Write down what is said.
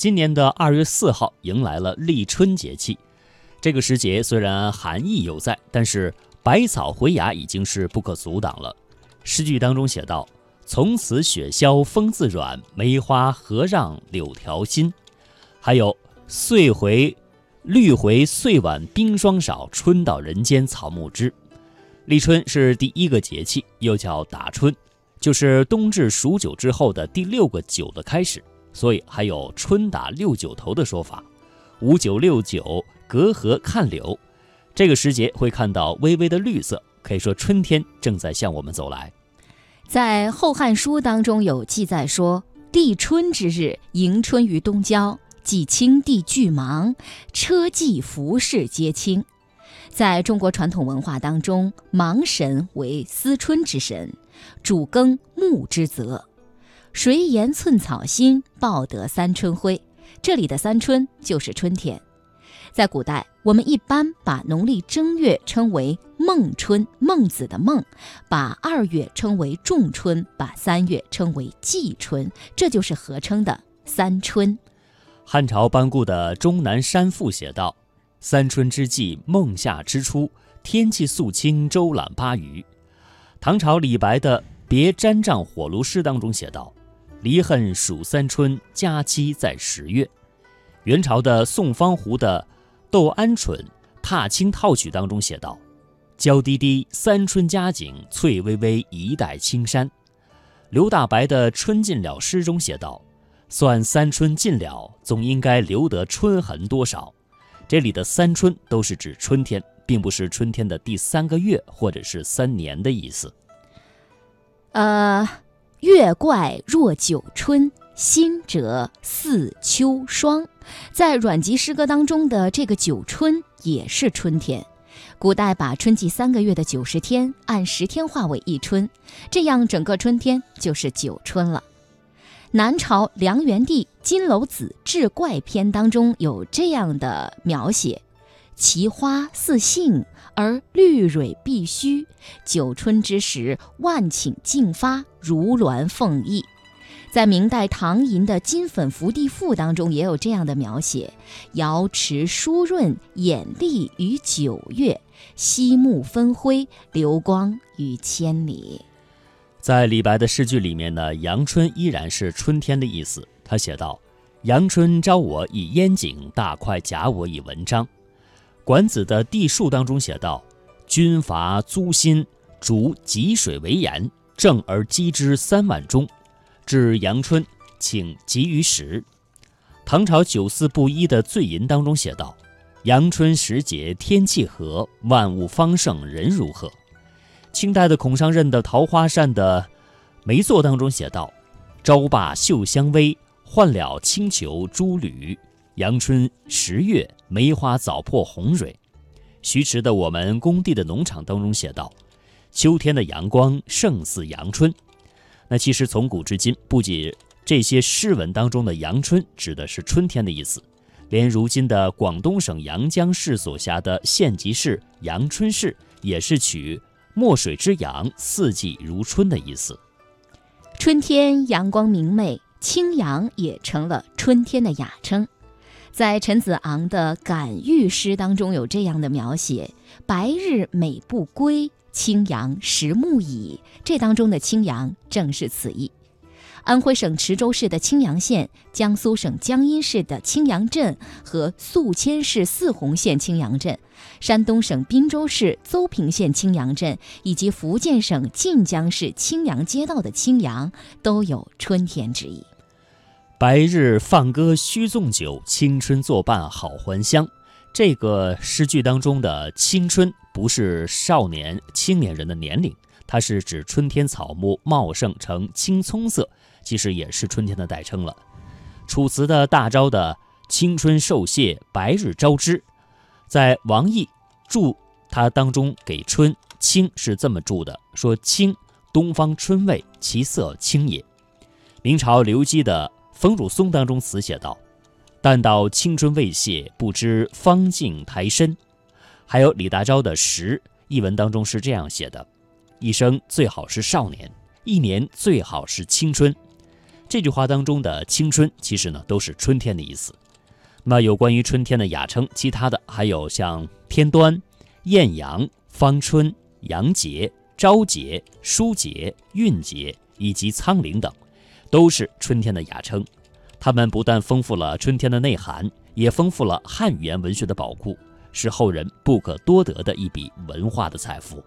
今年的二月四号迎来了立春节气。这个时节虽然寒意犹在，但是百草回芽已经是不可阻挡了。诗句当中写道：“从此雪消风自软，梅花何让柳条新。”还有“岁回绿回岁晚冰霜少，春到人间草木知。”立春是第一个节气，又叫打春，就是冬至数九之后的第六个九的开始，所以还有“春打六九头”的说法。五九六九，隔河看柳，这个时节会看到微微的绿色，可以说春天正在向我们走来。在《后汉书》当中有记载说：“立春之日，迎春于东郊，即青地俱芒，车骑服饰皆青。”在中国传统文化当中，芒神为思春之神，主耕牧之责。谁言寸草心，报得三春晖。这里的三春就是春天。在古代，我们一般把农历正月称为孟春，孟子的孟；把二月称为仲春，把三月称为季春，这就是合称的三春。汉朝班固的《终南山赋》写道：“三春之际，孟夏之初，天气肃清，周览八余。”唐朝李白的《别毡帐火炉诗》当中写道。离恨属三春，佳期在十月。元朝的宋方胡的《窦鹌鹑踏青套曲》当中写道：“娇滴滴，三春佳景，翠微微，一带青山。”刘大白的《春尽了》诗中写道：“算三春尽了，总应该留得春痕多少。”这里的三春都是指春天，并不是春天的第三个月或者是三年的意思。呃。月怪若九春，新者似秋霜。在阮籍诗歌当中的这个九春也是春天。古代把春季三个月的九十天按十天化为一春，这样整个春天就是九春了。南朝梁元帝《金楼子志怪篇》当中有这样的描写：其花似杏。而绿蕊碧须，九春之时，万顷竞发，如鸾凤翼。在明代唐寅的《金粉福地赋》当中，也有这样的描写：瑶池疏润，眼丽于九月；夕暮分辉，流光于千里。在李白的诗句里面呢，阳春依然是春天的意思。他写道：“阳春招我以烟景，大块假我以文章。”管子的地术当中写道：“军伐租辛，逐汲水为盐，正而积之三万钟。至阳春，请集于时。”唐朝九四布衣的醉吟当中写道：“阳春时节天气和，万物方盛人如何。”清代的孔尚任的《桃花扇》的梅作当中写道：“朝罢绣香微，换了青裘朱履。”阳春十月，梅花早破红蕊。徐迟的《我们工地的农场》当中写道：“秋天的阳光胜似阳春。”那其实从古至今，不仅这些诗文当中的阳春指的是春天的意思，连如今的广东省阳江市所辖的县级市阳春市，也是取墨水之阳，四季如春的意思。春天阳光明媚，青阳也成了春天的雅称。在陈子昂的《感遇诗》当中有这样的描写：“白日美不归，青阳实暮矣。”这当中的“青阳”正是此意。安徽省池州市的青阳县、江苏省江阴市的青阳镇和宿迁市泗洪县青阳镇、山东省滨州市邹平县青阳镇以及福建省晋江市青阳街道的青阳，都有春天之意。白日放歌须纵酒，青春作伴好还乡。这个诗句当中的青春不是少年、青年人的年龄，它是指春天草木茂盛呈青葱色，其实也是春天的代称了。楚辞的大招的青春受谢，白日招之，在王逸注他当中给春青是这么注的，说青东方春味，其色青也。明朝刘基的。冯汝松当中词写道：“但道青春未谢，不知芳径台深。”还有李大钊的《时》一文当中是这样写的：“一生最好是少年，一年最好是青春。”这句话当中的青春，其实呢都是春天的意思。那有关于春天的雅称，其他的还有像天端、艳阳、芳春、阳节、朝节、舒节、韵节以及苍灵等，都是春天的雅称。它们不但丰富了春天的内涵，也丰富了汉语言文学的宝库，是后人不可多得的一笔文化的财富。